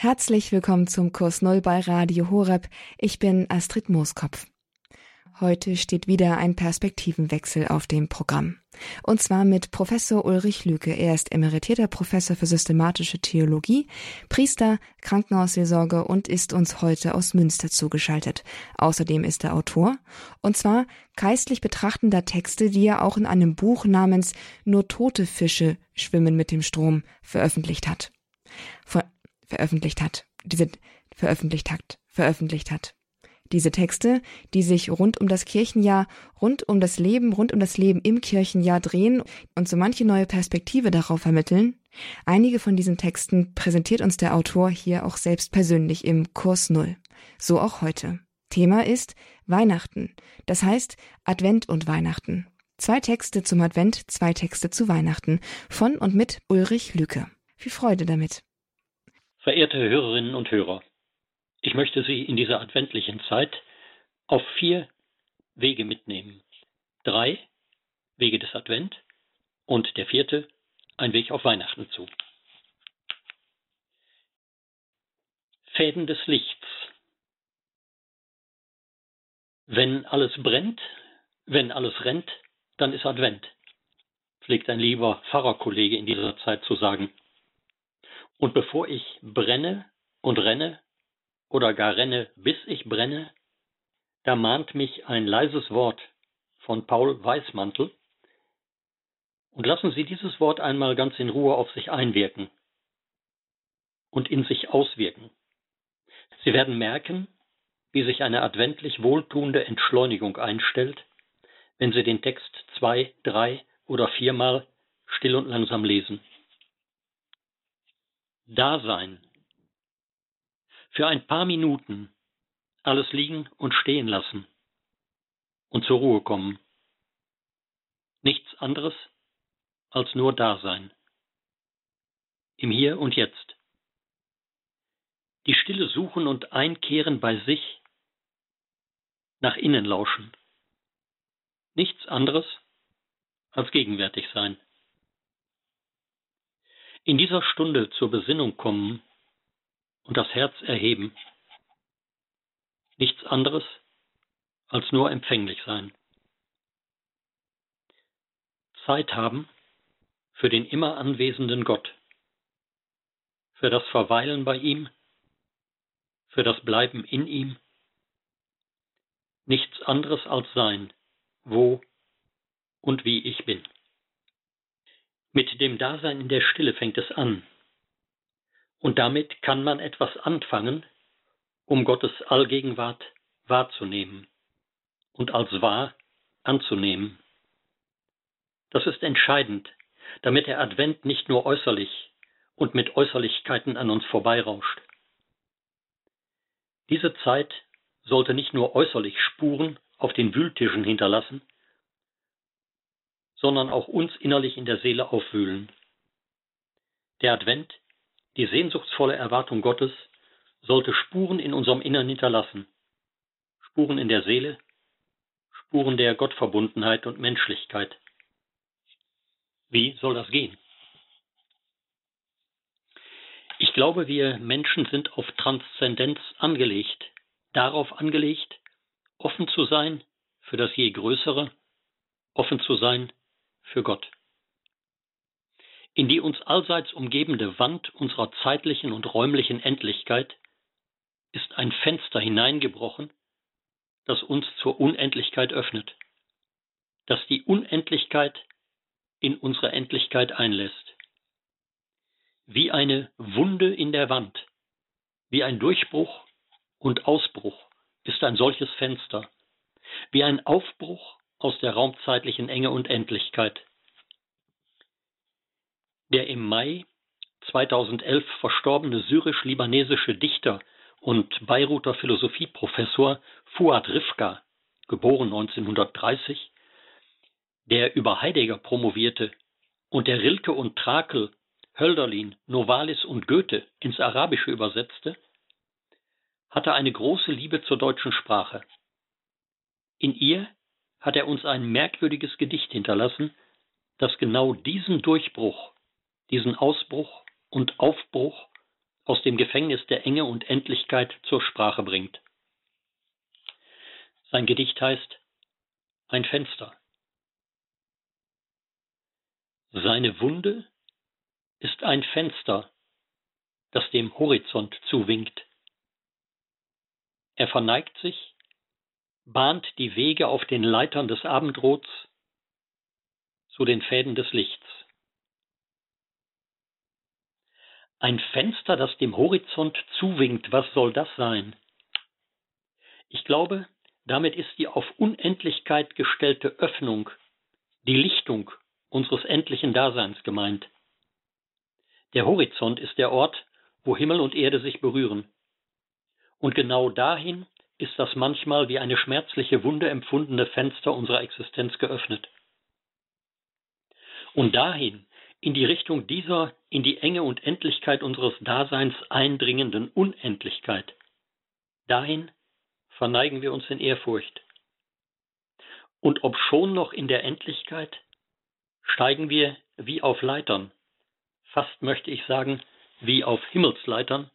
Herzlich willkommen zum Kurs Null bei Radio Horeb. Ich bin Astrid Mooskopf. Heute steht wieder ein Perspektivenwechsel auf dem Programm. Und zwar mit Professor Ulrich Lüke. Er ist emeritierter Professor für systematische Theologie, Priester, Krankenhausseelsorge und ist uns heute aus Münster zugeschaltet. Außerdem ist er Autor. Und zwar geistlich betrachtender Texte, die er auch in einem Buch namens Nur tote Fische schwimmen mit dem Strom veröffentlicht hat. Von veröffentlicht hat, diese veröffentlicht hat, veröffentlicht hat. Diese Texte, die sich rund um das Kirchenjahr, rund um das Leben, rund um das Leben im Kirchenjahr drehen und so manche neue Perspektive darauf vermitteln. Einige von diesen Texten präsentiert uns der Autor hier auch selbst persönlich im Kurs Null. So auch heute. Thema ist Weihnachten. Das heißt Advent und Weihnachten. Zwei Texte zum Advent, zwei Texte zu Weihnachten. Von und mit Ulrich Lücke. Viel Freude damit. Verehrte Hörerinnen und Hörer, ich möchte Sie in dieser adventlichen Zeit auf vier Wege mitnehmen. Drei Wege des Advent und der vierte ein Weg auf Weihnachten zu. Fäden des Lichts. Wenn alles brennt, wenn alles rennt, dann ist Advent, pflegt ein lieber Pfarrerkollege in dieser Zeit zu sagen. Und bevor ich brenne und renne oder gar renne, bis ich brenne, da mahnt mich ein leises Wort von Paul Weißmantel. Und lassen Sie dieses Wort einmal ganz in Ruhe auf sich einwirken und in sich auswirken. Sie werden merken, wie sich eine adventlich wohltuende Entschleunigung einstellt, wenn Sie den Text zwei, drei oder viermal still und langsam lesen. Dasein. Für ein paar Minuten alles liegen und stehen lassen und zur Ruhe kommen. Nichts anderes als nur Dasein. Im Hier und Jetzt. Die Stille suchen und einkehren bei sich, nach innen lauschen. Nichts anderes als gegenwärtig sein in dieser Stunde zur Besinnung kommen und das Herz erheben. Nichts anderes als nur empfänglich sein. Zeit haben für den immer anwesenden Gott, für das Verweilen bei ihm, für das Bleiben in ihm. Nichts anderes als sein, wo und wie ich bin. Mit dem Dasein in der Stille fängt es an. Und damit kann man etwas anfangen, um Gottes Allgegenwart wahrzunehmen und als wahr anzunehmen. Das ist entscheidend, damit der Advent nicht nur äußerlich und mit Äußerlichkeiten an uns vorbeirauscht. Diese Zeit sollte nicht nur äußerlich Spuren auf den Wühltischen hinterlassen, sondern auch uns innerlich in der Seele aufwühlen. Der Advent, die sehnsuchtsvolle Erwartung Gottes, sollte Spuren in unserem Innern hinterlassen. Spuren in der Seele, Spuren der Gottverbundenheit und Menschlichkeit. Wie soll das gehen? Ich glaube, wir Menschen sind auf Transzendenz angelegt, darauf angelegt, offen zu sein für das je Größere, offen zu sein für Gott. In die uns allseits umgebende Wand unserer zeitlichen und räumlichen Endlichkeit ist ein Fenster hineingebrochen, das uns zur Unendlichkeit öffnet, das die Unendlichkeit in unsere Endlichkeit einlässt. Wie eine Wunde in der Wand, wie ein Durchbruch und Ausbruch ist ein solches Fenster, wie ein Aufbruch aus der raumzeitlichen Enge und Endlichkeit. Der im Mai 2011 verstorbene syrisch-libanesische Dichter und Beiruter Philosophieprofessor Fuad Rifka, geboren 1930, der über Heidegger promovierte und der Rilke und Trakel, Hölderlin, Novalis und Goethe ins Arabische übersetzte, hatte eine große Liebe zur deutschen Sprache. In ihr hat er uns ein merkwürdiges Gedicht hinterlassen, das genau diesen Durchbruch, diesen Ausbruch und Aufbruch aus dem Gefängnis der Enge und Endlichkeit zur Sprache bringt. Sein Gedicht heißt Ein Fenster. Seine Wunde ist ein Fenster, das dem Horizont zuwinkt. Er verneigt sich, bahnt die Wege auf den Leitern des Abendrots zu den Fäden des Lichts. Ein Fenster, das dem Horizont zuwinkt, was soll das sein? Ich glaube, damit ist die auf Unendlichkeit gestellte Öffnung, die Lichtung unseres endlichen Daseins gemeint. Der Horizont ist der Ort, wo Himmel und Erde sich berühren. Und genau dahin ist das manchmal wie eine schmerzliche Wunde empfundene Fenster unserer Existenz geöffnet. Und dahin, in die Richtung dieser in die Enge und Endlichkeit unseres Daseins eindringenden Unendlichkeit, dahin verneigen wir uns in Ehrfurcht. Und ob schon noch in der Endlichkeit, steigen wir wie auf Leitern, fast möchte ich sagen, wie auf Himmelsleitern,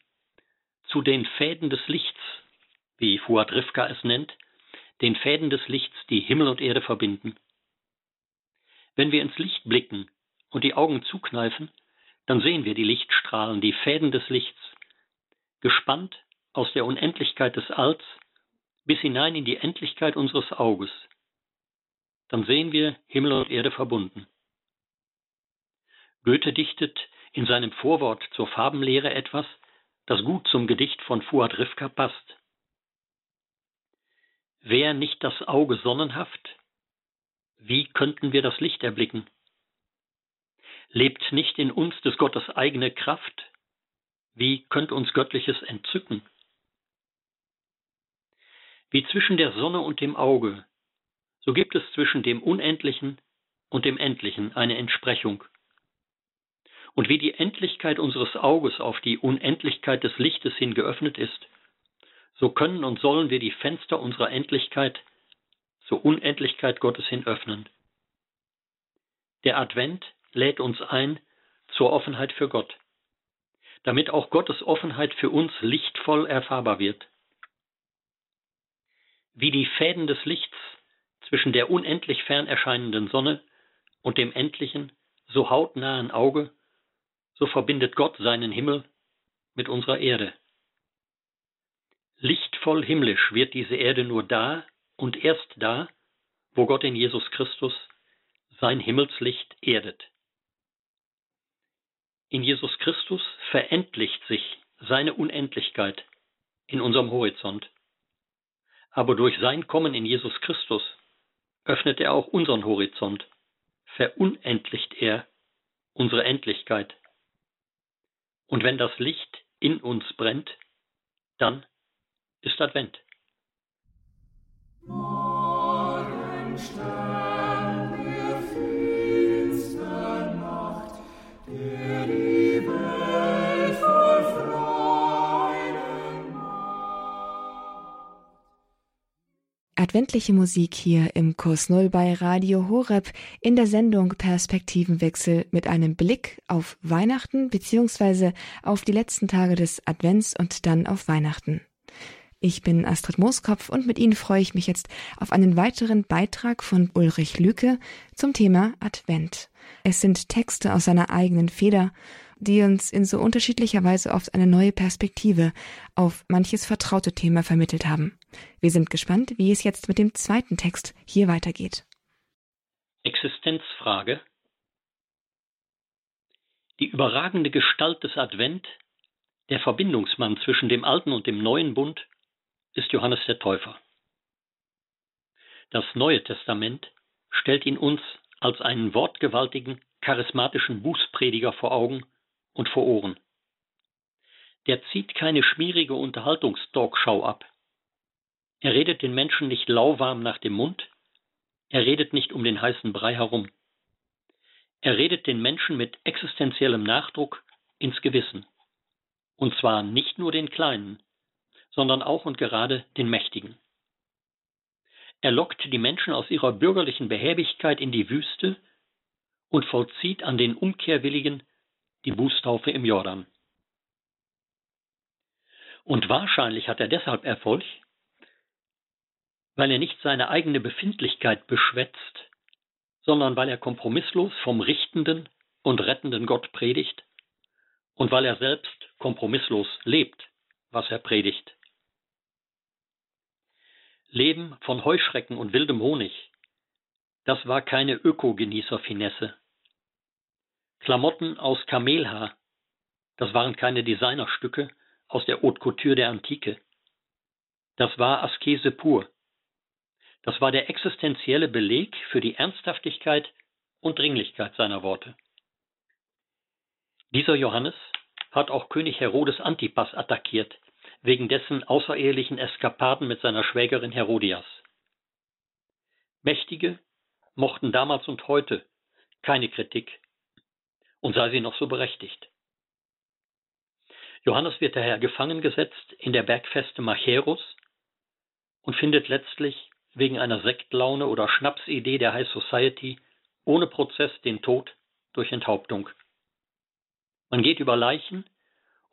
zu den Fäden des Lichts, wie Fuad Rivka es nennt, den Fäden des Lichts, die Himmel und Erde verbinden. Wenn wir ins Licht blicken und die Augen zukneifen, dann sehen wir die Lichtstrahlen, die Fäden des Lichts, gespannt aus der Unendlichkeit des Alls bis hinein in die Endlichkeit unseres Auges. Dann sehen wir Himmel und Erde verbunden. Goethe dichtet in seinem Vorwort zur Farbenlehre etwas, das gut zum Gedicht von Fuad Rivka passt. Wär nicht das Auge sonnenhaft, wie könnten wir das Licht erblicken? Lebt nicht in uns des Gottes eigene Kraft, wie könnte uns Göttliches entzücken? Wie zwischen der Sonne und dem Auge, so gibt es zwischen dem Unendlichen und dem Endlichen eine Entsprechung. Und wie die Endlichkeit unseres Auges auf die Unendlichkeit des Lichtes hin geöffnet ist, so können und sollen wir die Fenster unserer Endlichkeit zur Unendlichkeit Gottes hin öffnen. Der Advent lädt uns ein zur Offenheit für Gott, damit auch Gottes Offenheit für uns lichtvoll erfahrbar wird. Wie die Fäden des Lichts zwischen der unendlich fern erscheinenden Sonne und dem endlichen, so hautnahen Auge so verbindet Gott seinen Himmel mit unserer Erde. Lichtvoll himmlisch wird diese Erde nur da und erst da, wo Gott in Jesus Christus sein Himmelslicht erdet. In Jesus Christus verendlicht sich seine Unendlichkeit in unserem Horizont. Aber durch sein Kommen in Jesus Christus öffnet er auch unseren Horizont, verunendlicht er unsere Endlichkeit. Und wenn das Licht in uns brennt, dann ist Advent. Adventliche Musik hier im Kurs Null bei Radio Horeb in der Sendung Perspektivenwechsel mit einem Blick auf Weihnachten bzw. auf die letzten Tage des Advents und dann auf Weihnachten. Ich bin Astrid Mooskopf und mit Ihnen freue ich mich jetzt auf einen weiteren Beitrag von Ulrich Lüke zum Thema Advent. Es sind Texte aus seiner eigenen Feder die uns in so unterschiedlicher Weise oft eine neue Perspektive auf manches vertraute Thema vermittelt haben. Wir sind gespannt, wie es jetzt mit dem zweiten Text hier weitergeht. Existenzfrage Die überragende Gestalt des Advent, der Verbindungsmann zwischen dem alten und dem neuen Bund, ist Johannes der Täufer. Das Neue Testament stellt ihn uns als einen wortgewaltigen, charismatischen Bußprediger vor Augen, und vor Ohren. Der zieht keine schmierige Unterhaltungstalkshow ab. Er redet den Menschen nicht lauwarm nach dem Mund, er redet nicht um den heißen Brei herum. Er redet den Menschen mit existenziellem Nachdruck ins Gewissen. Und zwar nicht nur den Kleinen, sondern auch und gerade den Mächtigen. Er lockt die Menschen aus ihrer bürgerlichen Behäbigkeit in die Wüste und vollzieht an den Umkehrwilligen die Bußtaufe im Jordan. Und wahrscheinlich hat er deshalb Erfolg, weil er nicht seine eigene Befindlichkeit beschwätzt, sondern weil er kompromisslos vom richtenden und rettenden Gott predigt und weil er selbst kompromisslos lebt, was er predigt. Leben von Heuschrecken und wildem Honig, das war keine Ökogenießer-Finesse. Klamotten aus Kamelhaar, das waren keine Designerstücke aus der Haute Couture der Antike. Das war Askese pur. Das war der existenzielle Beleg für die Ernsthaftigkeit und Dringlichkeit seiner Worte. Dieser Johannes hat auch König Herodes Antipas attackiert, wegen dessen außerehelichen Eskapaden mit seiner Schwägerin Herodias. Mächtige mochten damals und heute keine Kritik, und sei sie noch so berechtigt. Johannes wird daher gefangen gesetzt in der Bergfeste Machaerus und findet letztlich wegen einer Sektlaune oder Schnapsidee der High Society ohne Prozess den Tod durch Enthauptung. Man geht über Leichen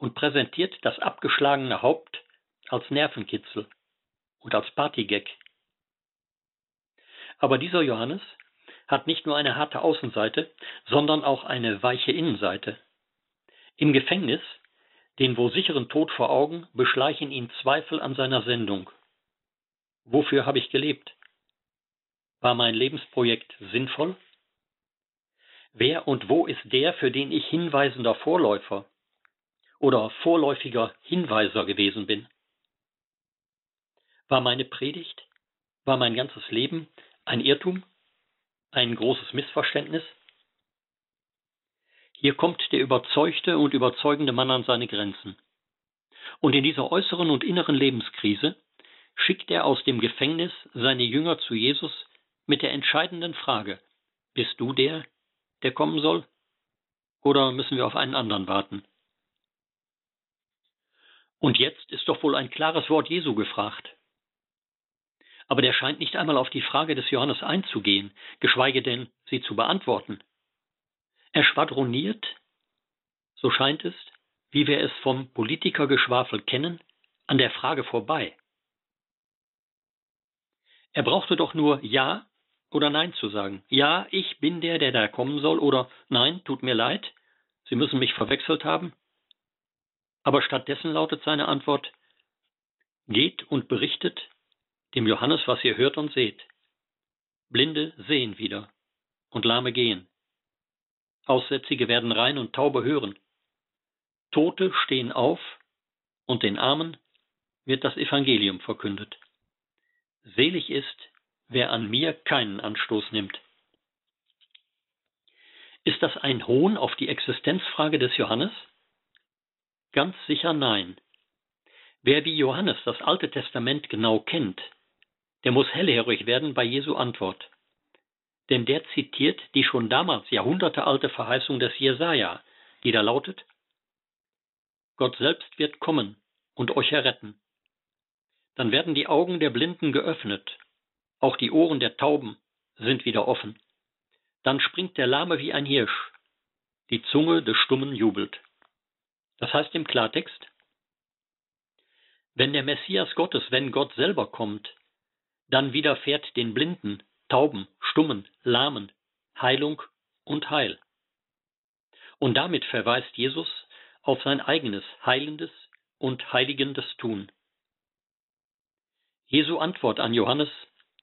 und präsentiert das abgeschlagene Haupt als Nervenkitzel und als Partygag. Aber dieser Johannes hat nicht nur eine harte Außenseite, sondern auch eine weiche Innenseite. Im Gefängnis, den wo sicheren Tod vor Augen, beschleichen ihn Zweifel an seiner Sendung. Wofür habe ich gelebt? War mein Lebensprojekt sinnvoll? Wer und wo ist der, für den ich hinweisender Vorläufer oder vorläufiger Hinweiser gewesen bin? War meine Predigt, war mein ganzes Leben ein Irrtum, ein großes Missverständnis? Hier kommt der überzeugte und überzeugende Mann an seine Grenzen. Und in dieser äußeren und inneren Lebenskrise schickt er aus dem Gefängnis seine Jünger zu Jesus mit der entscheidenden Frage, bist du der, der kommen soll? Oder müssen wir auf einen anderen warten? Und jetzt ist doch wohl ein klares Wort Jesu gefragt. Aber der scheint nicht einmal auf die Frage des Johannes einzugehen, geschweige denn sie zu beantworten. Er schwadroniert, so scheint es, wie wir es vom Politikergeschwafel kennen, an der Frage vorbei. Er brauchte doch nur Ja oder Nein zu sagen. Ja, ich bin der, der da kommen soll, oder Nein, tut mir leid, Sie müssen mich verwechselt haben. Aber stattdessen lautet seine Antwort, Geht und berichtet dem Johannes, was ihr hört und seht. Blinde sehen wieder und Lahme gehen. Aussätzige werden rein und Taube hören. Tote stehen auf und den Armen wird das Evangelium verkündet. Selig ist, wer an mir keinen Anstoß nimmt. Ist das ein Hohn auf die Existenzfrage des Johannes? Ganz sicher nein. Wer wie Johannes das Alte Testament genau kennt, der muss hellhörig werden bei Jesu Antwort. Denn der zitiert die schon damals jahrhundertealte Verheißung des Jesaja, die da lautet: Gott selbst wird kommen und euch erretten. Dann werden die Augen der Blinden geöffnet, auch die Ohren der Tauben sind wieder offen. Dann springt der Lahme wie ein Hirsch, die Zunge des Stummen jubelt. Das heißt im Klartext, wenn der Messias Gottes, wenn Gott selber kommt, dann widerfährt den Blinden, Tauben, Stummen, Lahmen Heilung und Heil. Und damit verweist Jesus auf sein eigenes heilendes und heiligendes Tun. Jesu Antwort an Johannes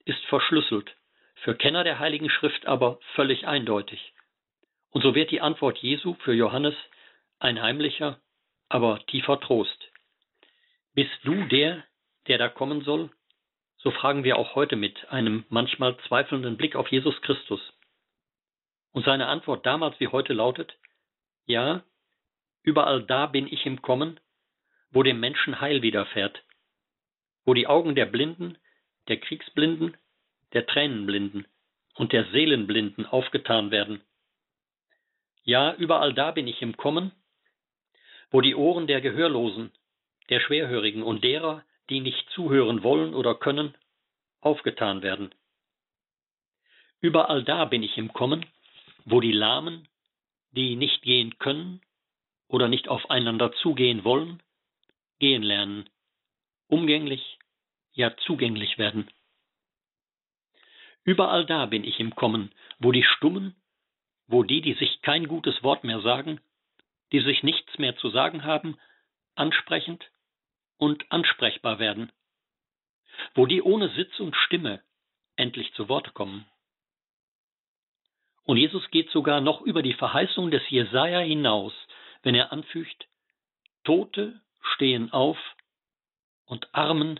ist verschlüsselt, für Kenner der Heiligen Schrift aber völlig eindeutig. Und so wird die Antwort Jesu für Johannes ein heimlicher, aber tiefer Trost. Bist du der, der da kommen soll? So fragen wir auch heute mit einem manchmal zweifelnden Blick auf Jesus Christus. Und seine Antwort damals wie heute lautet, ja, überall da bin ich im Kommen, wo dem Menschen Heil widerfährt, wo die Augen der Blinden, der Kriegsblinden, der Tränenblinden und der Seelenblinden aufgetan werden. Ja, überall da bin ich im Kommen, wo die Ohren der Gehörlosen, der Schwerhörigen und derer, die nicht zuhören wollen oder können, aufgetan werden. Überall da bin ich im Kommen, wo die Lahmen, die nicht gehen können oder nicht aufeinander zugehen wollen, gehen lernen, umgänglich, ja zugänglich werden. Überall da bin ich im Kommen, wo die Stummen, wo die, die sich kein gutes Wort mehr sagen, die sich nichts mehr zu sagen haben, ansprechend und ansprechbar werden, wo die ohne Sitz und Stimme endlich zu Wort kommen. Und Jesus geht sogar noch über die Verheißung des Jesaja hinaus, wenn er anfügt, Tote stehen auf und Armen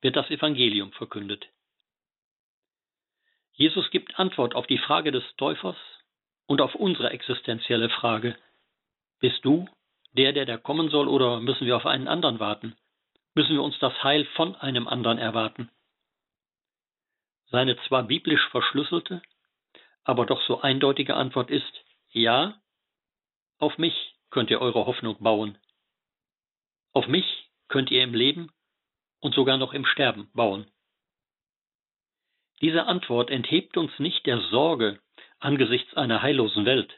wird das Evangelium verkündet. Jesus gibt Antwort auf die Frage des Täufers und auf unsere existenzielle Frage. Bist du der, der da kommen soll, oder müssen wir auf einen anderen warten? Müssen wir uns das Heil von einem anderen erwarten? Seine zwar biblisch verschlüsselte, aber doch so eindeutige Antwort ist ja, auf mich könnt ihr eure Hoffnung bauen. Auf mich könnt ihr im Leben und sogar noch im Sterben bauen. Diese Antwort enthebt uns nicht der Sorge angesichts einer heillosen Welt.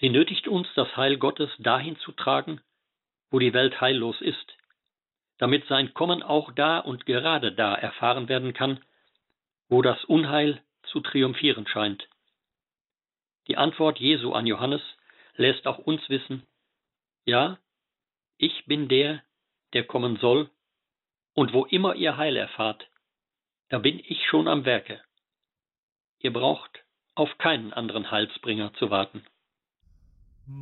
Sie nötigt uns, das Heil Gottes dahin zu tragen, wo die Welt heillos ist, damit sein Kommen auch da und gerade da erfahren werden kann, wo das Unheil zu triumphieren scheint. Die Antwort Jesu an Johannes lässt auch uns wissen, ja, ich bin der, der kommen soll, und wo immer ihr Heil erfahrt, da bin ich schon am Werke. Ihr braucht auf keinen anderen Heilsbringer zu warten. Sie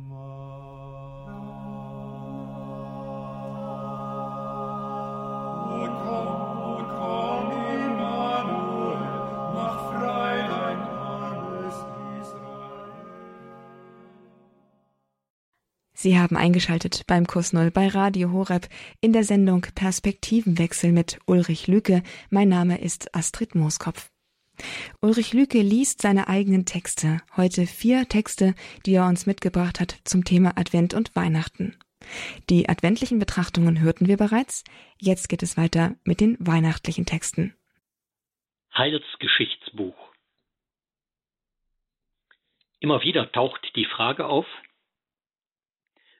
haben eingeschaltet beim Kurs Null bei Radio Horeb in der Sendung Perspektivenwechsel mit Ulrich Lüke. Mein Name ist Astrid Mooskopf. Ulrich Lüke liest seine eigenen Texte, heute vier Texte, die er uns mitgebracht hat zum Thema Advent und Weihnachten. Die adventlichen Betrachtungen hörten wir bereits, jetzt geht es weiter mit den weihnachtlichen Texten. Heilsgeschichtsbuch Immer wieder taucht die Frage auf,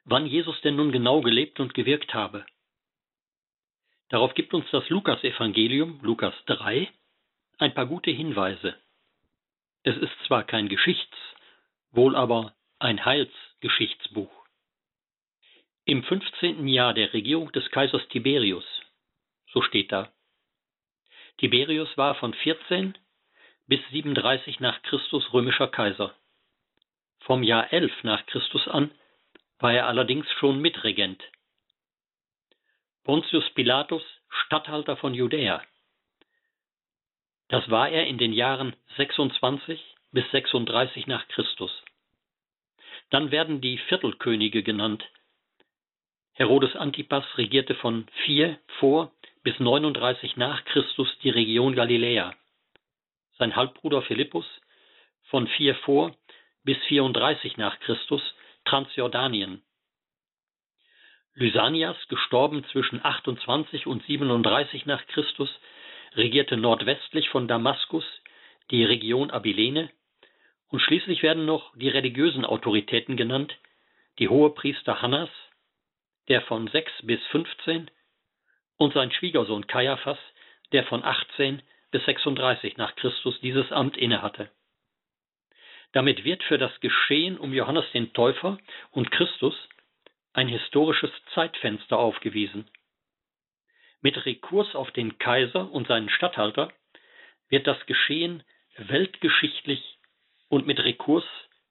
wann Jesus denn nun genau gelebt und gewirkt habe. Darauf gibt uns das Lukas-Evangelium, Lukas 3, ein paar gute Hinweise. Es ist zwar kein Geschichts-, wohl aber ein Heilsgeschichtsbuch. Im 15. Jahr der Regierung des Kaisers Tiberius, so steht da. Tiberius war von 14 bis 37 nach Christus römischer Kaiser. Vom Jahr 11 nach Christus an war er allerdings schon Mitregent. Pontius Pilatus, Statthalter von Judäa. Das war er in den Jahren 26 bis 36 nach Christus. Dann werden die Viertelkönige genannt. Herodes Antipas regierte von 4 vor bis 39 nach Christus die Region Galiläa. Sein Halbbruder Philippus von 4 vor bis 34 nach Christus Transjordanien. Lysanias, gestorben zwischen 28 und 37 nach Christus, regierte nordwestlich von Damaskus die Region Abilene und schließlich werden noch die religiösen Autoritäten genannt, die Hohepriester Hannas, der von 6 bis 15 und sein Schwiegersohn Kaiaphas, der von 18 bis 36 nach Christus dieses Amt innehatte. Damit wird für das Geschehen um Johannes den Täufer und Christus ein historisches Zeitfenster aufgewiesen. Mit Rekurs auf den Kaiser und seinen Statthalter wird das Geschehen weltgeschichtlich und mit Rekurs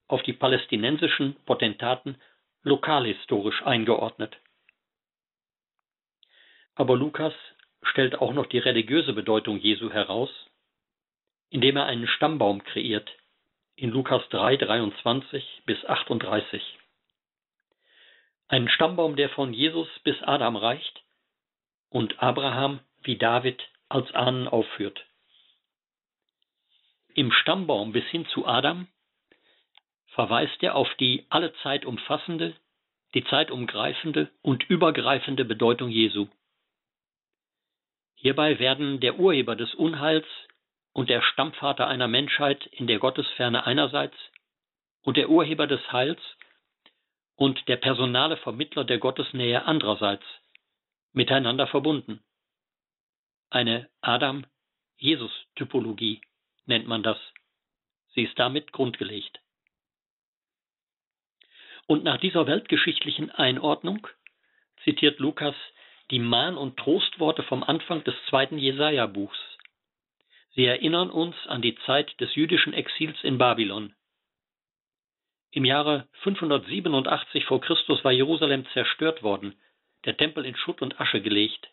auf die palästinensischen Potentaten lokalhistorisch eingeordnet. Aber Lukas stellt auch noch die religiöse Bedeutung Jesu heraus, indem er einen Stammbaum kreiert, in Lukas 3, 23 bis 38. Ein Stammbaum, der von Jesus bis Adam reicht und Abraham wie David als Ahnen aufführt. Im Stammbaum bis hin zu Adam verweist er auf die alle Zeit umfassende, die zeitumgreifende und übergreifende Bedeutung Jesu. Hierbei werden der Urheber des Unheils und der Stammvater einer Menschheit in der Gottesferne einerseits und der Urheber des Heils und der personale Vermittler der Gottesnähe andererseits, miteinander verbunden. Eine Adam-Jesus-Typologie nennt man das. Sie ist damit grundgelegt. Und nach dieser weltgeschichtlichen Einordnung zitiert Lukas die Mahn- und Trostworte vom Anfang des zweiten Jesaja-Buchs. Sie erinnern uns an die Zeit des jüdischen Exils in Babylon. Im Jahre 587 vor Christus war Jerusalem zerstört worden, der Tempel in Schutt und Asche gelegt.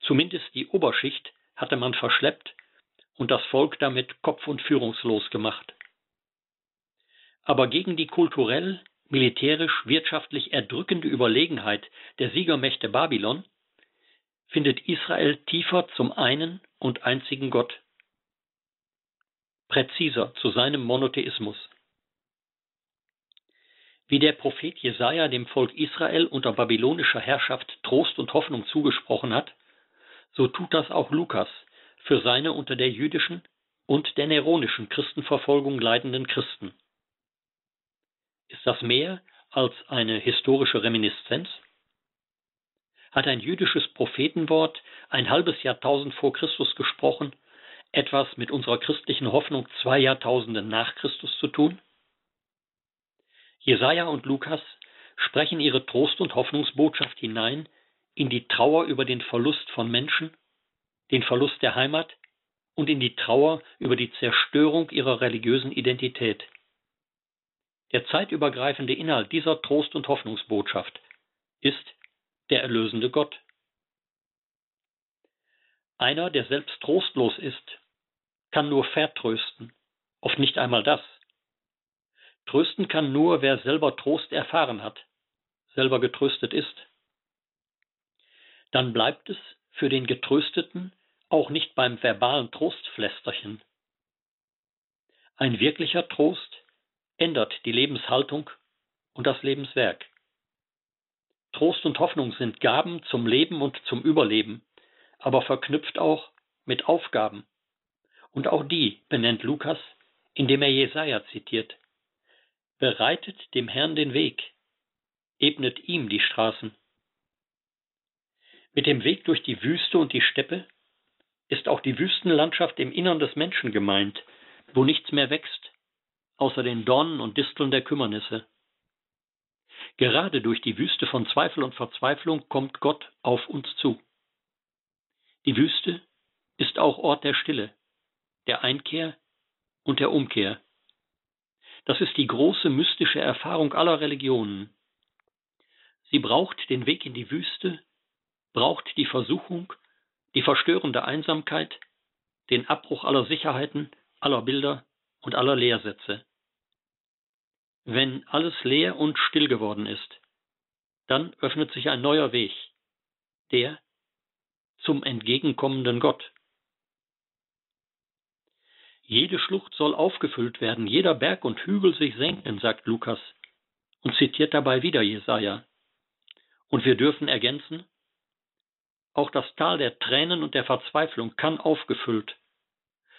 Zumindest die Oberschicht hatte man verschleppt und das Volk damit kopf- und führungslos gemacht. Aber gegen die kulturell, militärisch, wirtschaftlich erdrückende Überlegenheit der Siegermächte Babylon findet Israel tiefer zum einen und einzigen Gott, präziser zu seinem Monotheismus. Wie der Prophet Jesaja dem Volk Israel unter babylonischer Herrschaft Trost und Hoffnung zugesprochen hat, so tut das auch Lukas für seine unter der jüdischen und der neronischen Christenverfolgung leidenden Christen. Ist das mehr als eine historische Reminiszenz? Hat ein jüdisches Prophetenwort ein halbes Jahrtausend vor Christus gesprochen, etwas mit unserer christlichen Hoffnung zwei Jahrtausende nach Christus zu tun? Jesaja und Lukas sprechen ihre Trost- und Hoffnungsbotschaft hinein in die Trauer über den Verlust von Menschen, den Verlust der Heimat und in die Trauer über die Zerstörung ihrer religiösen Identität. Der zeitübergreifende Inhalt dieser Trost- und Hoffnungsbotschaft ist der erlösende Gott. Einer, der selbst trostlos ist, kann nur vertrösten, oft nicht einmal das. Trösten kann nur, wer selber Trost erfahren hat, selber getröstet ist. Dann bleibt es für den Getrösteten auch nicht beim verbalen Trostflästerchen. Ein wirklicher Trost ändert die Lebenshaltung und das Lebenswerk. Trost und Hoffnung sind Gaben zum Leben und zum Überleben, aber verknüpft auch mit Aufgaben. Und auch die benennt Lukas, indem er Jesaja zitiert. Bereitet dem Herrn den Weg, ebnet ihm die Straßen. Mit dem Weg durch die Wüste und die Steppe ist auch die Wüstenlandschaft im Innern des Menschen gemeint, wo nichts mehr wächst, außer den Dornen und Disteln der Kümmernisse. Gerade durch die Wüste von Zweifel und Verzweiflung kommt Gott auf uns zu. Die Wüste ist auch Ort der Stille, der Einkehr und der Umkehr. Das ist die große mystische Erfahrung aller Religionen. Sie braucht den Weg in die Wüste, braucht die Versuchung, die verstörende Einsamkeit, den Abbruch aller Sicherheiten, aller Bilder und aller Lehrsätze. Wenn alles leer und still geworden ist, dann öffnet sich ein neuer Weg, der zum entgegenkommenden Gott. Jede Schlucht soll aufgefüllt werden, jeder Berg und Hügel sich senken, sagt Lukas und zitiert dabei wieder Jesaja. Und wir dürfen ergänzen, auch das Tal der Tränen und der Verzweiflung kann aufgefüllt.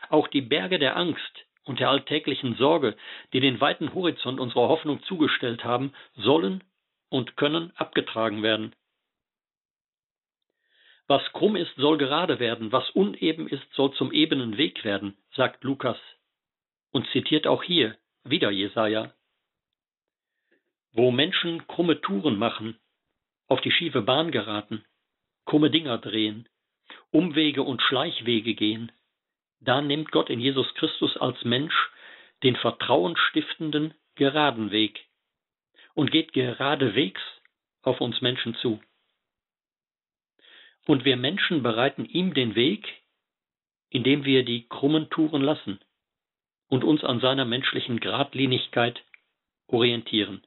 Auch die Berge der Angst und der alltäglichen Sorge, die den weiten Horizont unserer Hoffnung zugestellt haben, sollen und können abgetragen werden. Was krumm ist, soll gerade werden, was uneben ist, soll zum ebenen Weg werden, sagt Lukas und zitiert auch hier wieder Jesaja. Wo Menschen krumme Touren machen, auf die schiefe Bahn geraten, krumme Dinger drehen, Umwege und Schleichwege gehen, da nimmt Gott in Jesus Christus als Mensch den vertrauensstiftenden, geraden Weg und geht geradewegs auf uns Menschen zu. Und wir Menschen bereiten ihm den Weg, indem wir die krummen Touren lassen und uns an seiner menschlichen Gradlinigkeit orientieren.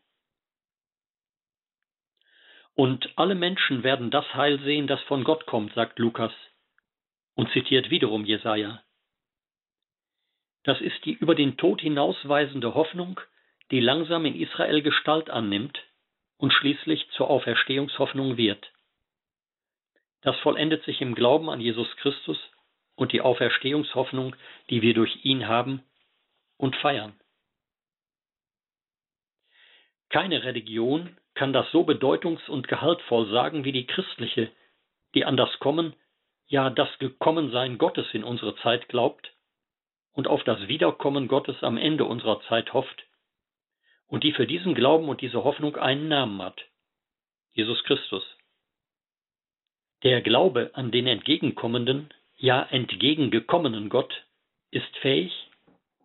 Und alle Menschen werden das Heil sehen, das von Gott kommt, sagt Lukas und zitiert wiederum Jesaja. Das ist die über den Tod hinausweisende Hoffnung, die langsam in Israel Gestalt annimmt und schließlich zur Auferstehungshoffnung wird. Das vollendet sich im Glauben an Jesus Christus und die Auferstehungshoffnung, die wir durch ihn haben und feiern. Keine Religion kann das so bedeutungs- und gehaltvoll sagen wie die christliche, die an das Kommen, ja das Gekommensein Gottes in unsere Zeit glaubt und auf das Wiederkommen Gottes am Ende unserer Zeit hofft und die für diesen Glauben und diese Hoffnung einen Namen hat, Jesus Christus. Der Glaube an den entgegenkommenden, ja entgegengekommenen Gott ist fähig,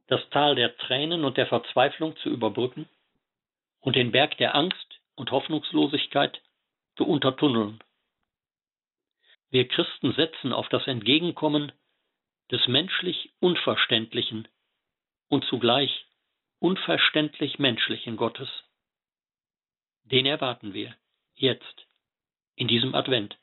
das Tal der Tränen und der Verzweiflung zu überbrücken und den Berg der Angst und Hoffnungslosigkeit zu untertunneln. Wir Christen setzen auf das Entgegenkommen des menschlich Unverständlichen und zugleich unverständlich menschlichen Gottes. Den erwarten wir jetzt in diesem Advent.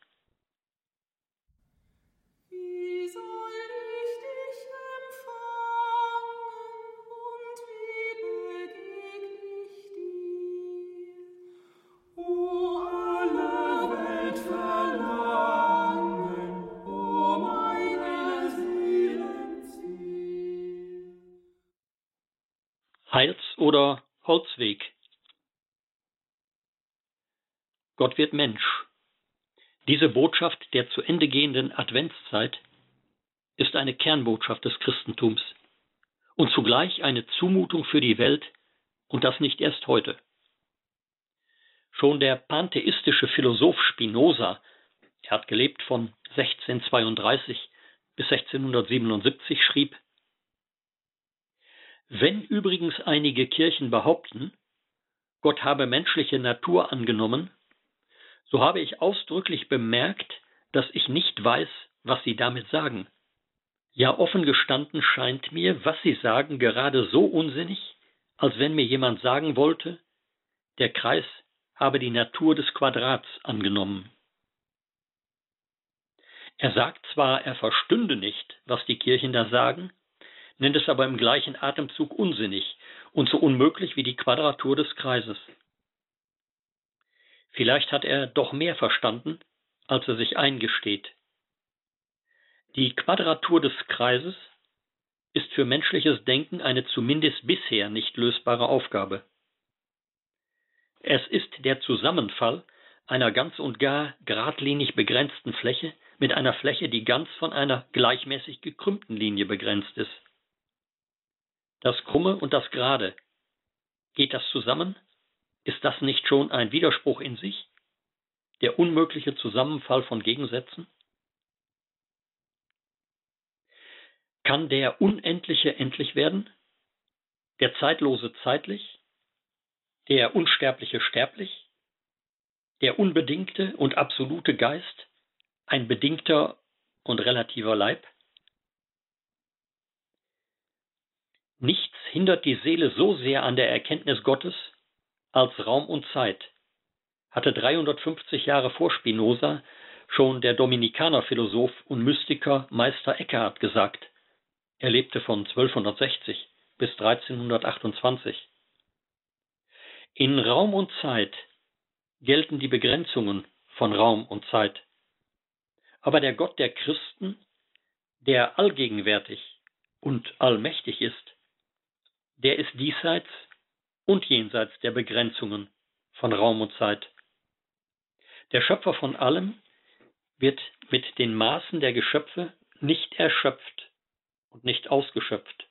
Oder Holzweg. Gott wird Mensch. Diese Botschaft der zu Ende gehenden Adventszeit ist eine Kernbotschaft des Christentums und zugleich eine Zumutung für die Welt und das nicht erst heute. Schon der pantheistische Philosoph Spinoza, er hat gelebt von 1632 bis 1677, schrieb, wenn übrigens einige Kirchen behaupten, Gott habe menschliche Natur angenommen, so habe ich ausdrücklich bemerkt, dass ich nicht weiß, was sie damit sagen. Ja, offen gestanden scheint mir, was sie sagen, gerade so unsinnig, als wenn mir jemand sagen wollte, der Kreis habe die Natur des Quadrats angenommen. Er sagt zwar, er verstünde nicht, was die Kirchen da sagen, nennt es aber im gleichen Atemzug unsinnig und so unmöglich wie die Quadratur des Kreises. Vielleicht hat er doch mehr verstanden, als er sich eingesteht. Die Quadratur des Kreises ist für menschliches Denken eine zumindest bisher nicht lösbare Aufgabe. Es ist der Zusammenfall einer ganz und gar geradlinig begrenzten Fläche mit einer Fläche, die ganz von einer gleichmäßig gekrümmten Linie begrenzt ist das Krumme und das Gerade. Geht das zusammen? Ist das nicht schon ein Widerspruch in sich? Der unmögliche Zusammenfall von Gegensätzen? Kann der Unendliche endlich werden? Der Zeitlose zeitlich? Der Unsterbliche sterblich? Der unbedingte und absolute Geist ein bedingter und relativer Leib? Nichts hindert die Seele so sehr an der Erkenntnis Gottes als Raum und Zeit, hatte 350 Jahre vor Spinoza schon der Dominikanerphilosoph und Mystiker Meister Eckhart gesagt. Er lebte von 1260 bis 1328. In Raum und Zeit gelten die Begrenzungen von Raum und Zeit. Aber der Gott der Christen, der allgegenwärtig und allmächtig ist, der ist diesseits und jenseits der Begrenzungen von Raum und Zeit. Der Schöpfer von allem wird mit den Maßen der Geschöpfe nicht erschöpft und nicht ausgeschöpft.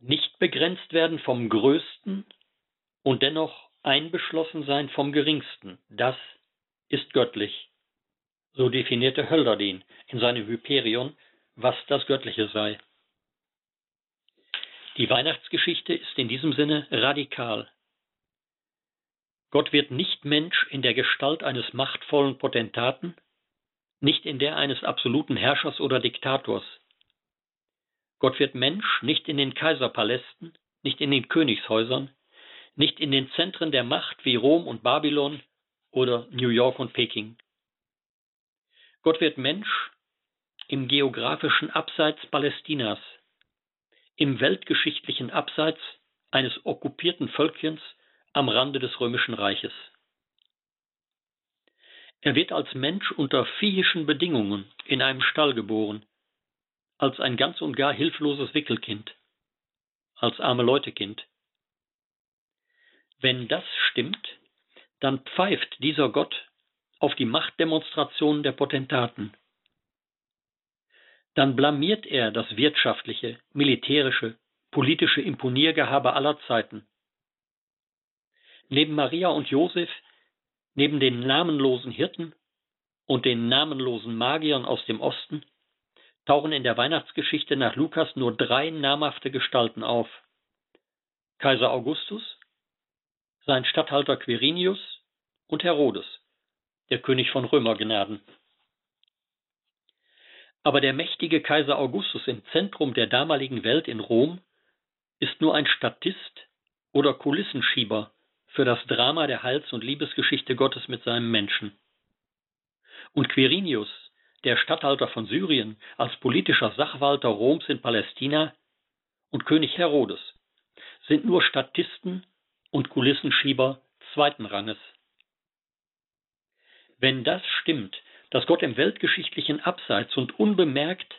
Nicht begrenzt werden vom Größten und dennoch einbeschlossen sein vom Geringsten, das ist göttlich. So definierte Hölderdin in seinem Hyperion, was das Göttliche sei. Die Weihnachtsgeschichte ist in diesem Sinne radikal. Gott wird nicht Mensch in der Gestalt eines machtvollen Potentaten, nicht in der eines absoluten Herrschers oder Diktators. Gott wird Mensch nicht in den Kaiserpalästen, nicht in den Königshäusern, nicht in den Zentren der Macht wie Rom und Babylon oder New York und Peking. Gott wird Mensch im geografischen Abseits Palästinas, im weltgeschichtlichen Abseits eines okkupierten Völkchens am Rande des römischen Reiches. Er wird als Mensch unter viehischen Bedingungen in einem Stall geboren, als ein ganz und gar hilfloses Wickelkind, als arme Leutekind. Wenn das stimmt, dann pfeift dieser Gott auf die Machtdemonstrationen der Potentaten. Dann blamiert er das wirtschaftliche, militärische, politische Imponiergehabe aller Zeiten. Neben Maria und Josef, neben den namenlosen Hirten und den namenlosen Magiern aus dem Osten, tauchen in der Weihnachtsgeschichte nach Lukas nur drei namhafte Gestalten auf. Kaiser Augustus, sein Statthalter Quirinius und Herodes, der König von Römergnaden. Aber der mächtige Kaiser Augustus im Zentrum der damaligen Welt in Rom ist nur ein Statist oder Kulissenschieber für das Drama der Heils- und Liebesgeschichte Gottes mit seinem Menschen. Und Quirinius, der Statthalter von Syrien, als politischer Sachwalter Roms in Palästina, und König Herodes sind nur Statisten und Kulissenschieber zweiten Ranges. Wenn das stimmt, dass Gott im weltgeschichtlichen Abseits und unbemerkt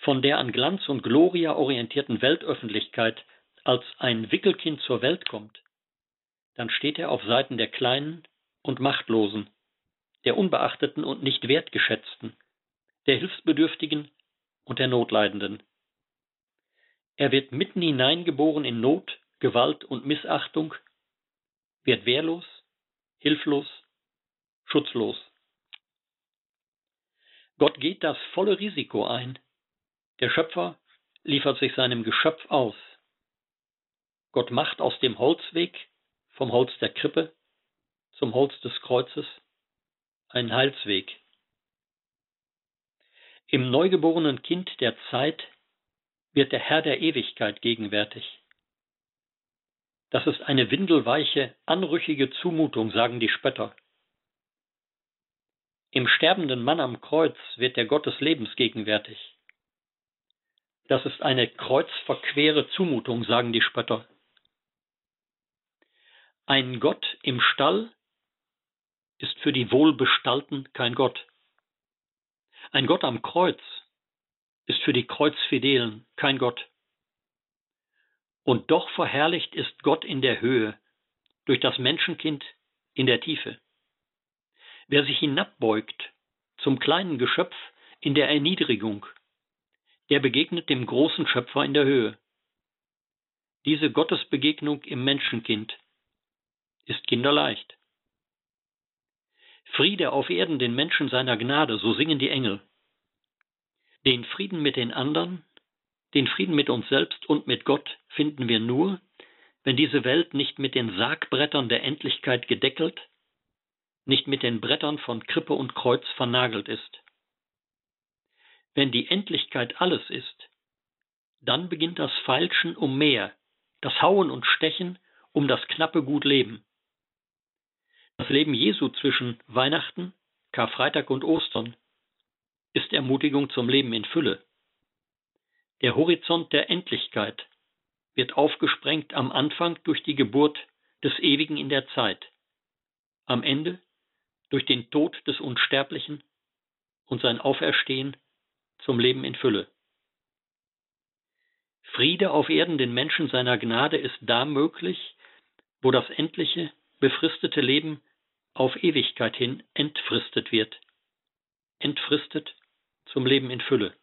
von der an Glanz und Gloria orientierten Weltöffentlichkeit als ein Wickelkind zur Welt kommt, dann steht er auf Seiten der Kleinen und Machtlosen, der Unbeachteten und nicht wertgeschätzten, der Hilfsbedürftigen und der Notleidenden. Er wird mitten hineingeboren in Not, Gewalt und Missachtung, wird wehrlos, hilflos, schutzlos. Gott geht das volle Risiko ein. Der Schöpfer liefert sich seinem Geschöpf aus. Gott macht aus dem Holzweg, vom Holz der Krippe zum Holz des Kreuzes, einen Heilsweg. Im neugeborenen Kind der Zeit wird der Herr der Ewigkeit gegenwärtig. Das ist eine windelweiche, anrüchige Zumutung, sagen die Spötter. Im sterbenden Mann am Kreuz wird der Gott des Lebens gegenwärtig. Das ist eine kreuzverquere Zumutung, sagen die Spötter. Ein Gott im Stall ist für die Wohlbestallten kein Gott. Ein Gott am Kreuz ist für die Kreuzfidelen kein Gott. Und doch verherrlicht ist Gott in der Höhe, durch das Menschenkind in der Tiefe. Wer sich hinabbeugt zum kleinen Geschöpf in der Erniedrigung, der begegnet dem großen Schöpfer in der Höhe. Diese Gottesbegegnung im Menschenkind ist kinderleicht. Friede auf Erden den Menschen seiner Gnade, so singen die Engel. Den Frieden mit den anderen, den Frieden mit uns selbst und mit Gott finden wir nur, wenn diese Welt nicht mit den Sargbrettern der Endlichkeit gedeckelt, nicht mit den Brettern von Krippe und Kreuz vernagelt ist. Wenn die Endlichkeit alles ist, dann beginnt das Feilschen um mehr, das Hauen und Stechen um das knappe Gut Leben. Das Leben Jesu zwischen Weihnachten, Karfreitag und Ostern ist Ermutigung zum Leben in Fülle. Der Horizont der Endlichkeit wird aufgesprengt am Anfang durch die Geburt des Ewigen in der Zeit, am Ende durch den Tod des Unsterblichen und sein Auferstehen zum Leben in Fülle. Friede auf Erden den Menschen seiner Gnade ist da möglich, wo das endliche, befristete Leben auf Ewigkeit hin entfristet wird, entfristet zum Leben in Fülle.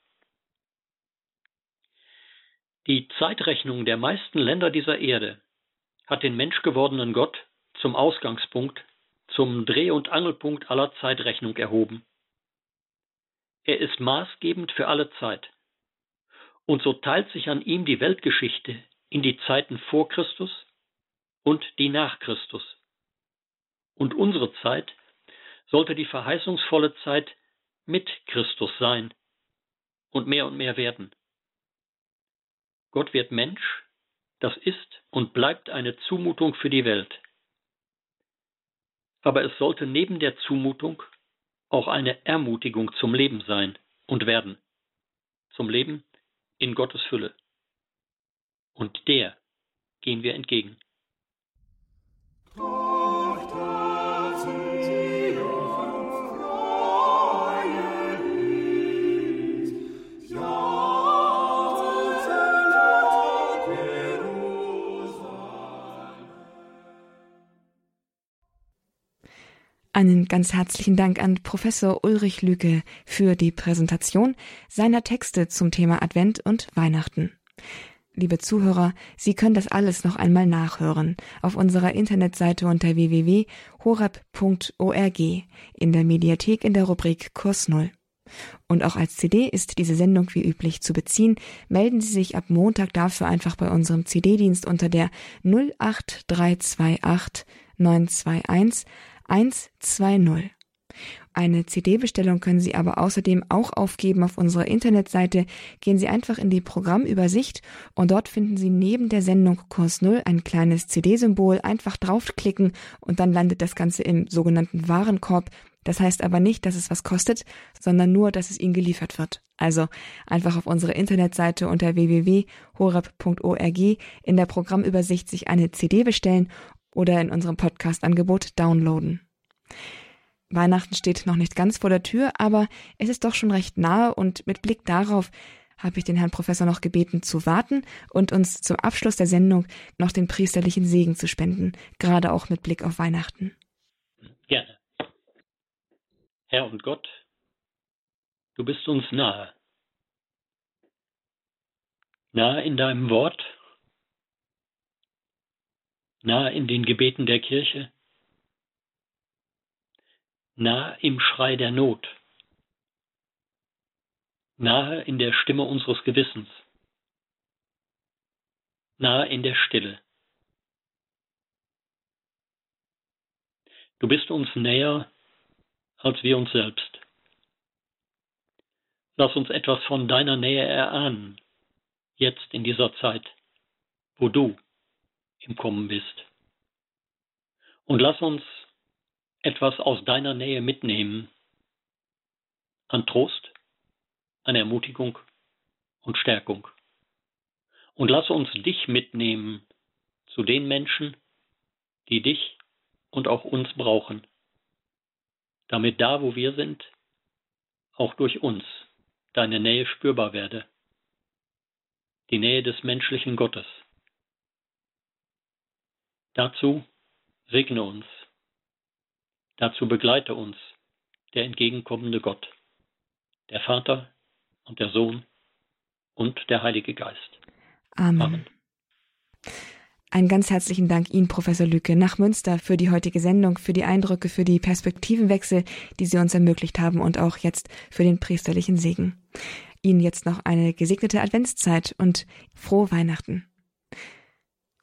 Die Zeitrechnung der meisten Länder dieser Erde hat den menschgewordenen Gott zum Ausgangspunkt zum Dreh- und Angelpunkt aller Zeitrechnung erhoben. Er ist maßgebend für alle Zeit. Und so teilt sich an ihm die Weltgeschichte in die Zeiten vor Christus und die nach Christus. Und unsere Zeit sollte die verheißungsvolle Zeit mit Christus sein und mehr und mehr werden. Gott wird Mensch, das ist und bleibt eine Zumutung für die Welt aber es sollte neben der Zumutung auch eine Ermutigung zum Leben sein und werden, zum Leben in Gottes Fülle. Und der gehen wir entgegen. Einen ganz herzlichen Dank an Professor Ulrich Lüke für die Präsentation seiner Texte zum Thema Advent und Weihnachten. Liebe Zuhörer, Sie können das alles noch einmal nachhören auf unserer Internetseite unter www.horeb.org in der Mediathek in der Rubrik Kurs Null. Und auch als CD ist diese Sendung wie üblich zu beziehen. Melden Sie sich ab Montag dafür einfach bei unserem CD-Dienst unter der 08328 921 120. Eine CD-Bestellung können Sie aber außerdem auch aufgeben auf unserer Internetseite. Gehen Sie einfach in die Programmübersicht und dort finden Sie neben der Sendung Kurs Null ein kleines CD-Symbol. Einfach draufklicken und dann landet das Ganze im sogenannten Warenkorb. Das heißt aber nicht, dass es was kostet, sondern nur, dass es Ihnen geliefert wird. Also einfach auf unserer Internetseite unter www.horab.org in der Programmübersicht sich eine CD bestellen oder in unserem Podcast-Angebot downloaden. Weihnachten steht noch nicht ganz vor der Tür, aber es ist doch schon recht nahe und mit Blick darauf habe ich den Herrn Professor noch gebeten zu warten und uns zum Abschluss der Sendung noch den priesterlichen Segen zu spenden, gerade auch mit Blick auf Weihnachten. Gerne. Herr und Gott, du bist uns nahe. Nahe in deinem Wort nahe in den Gebeten der Kirche, nahe im Schrei der Not, nahe in der Stimme unseres Gewissens, nahe in der Stille. Du bist uns näher als wir uns selbst. Lass uns etwas von deiner Nähe erahnen, jetzt in dieser Zeit, wo du im Kommen bist. Und lass uns etwas aus deiner Nähe mitnehmen an Trost, an Ermutigung und Stärkung. Und lass uns dich mitnehmen zu den Menschen, die dich und auch uns brauchen, damit da, wo wir sind, auch durch uns deine Nähe spürbar werde, die Nähe des menschlichen Gottes. Dazu segne uns. Dazu begleite uns der entgegenkommende Gott, der Vater und der Sohn und der Heilige Geist. Amen. Amen. Einen ganz herzlichen Dank Ihnen, Professor Lücke, nach Münster für die heutige Sendung, für die Eindrücke, für die Perspektivenwechsel, die Sie uns ermöglicht haben und auch jetzt für den priesterlichen Segen. Ihnen jetzt noch eine gesegnete Adventszeit und frohe Weihnachten.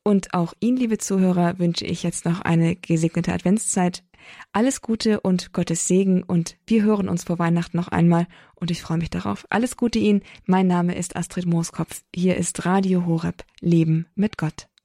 Und auch Ihnen, liebe Zuhörer, wünsche ich jetzt noch eine gesegnete Adventszeit. Alles Gute und Gottes Segen und wir hören uns vor Weihnachten noch einmal und ich freue mich darauf. Alles Gute Ihnen. Mein Name ist Astrid Mooskopf. Hier ist Radio Horeb. Leben mit Gott.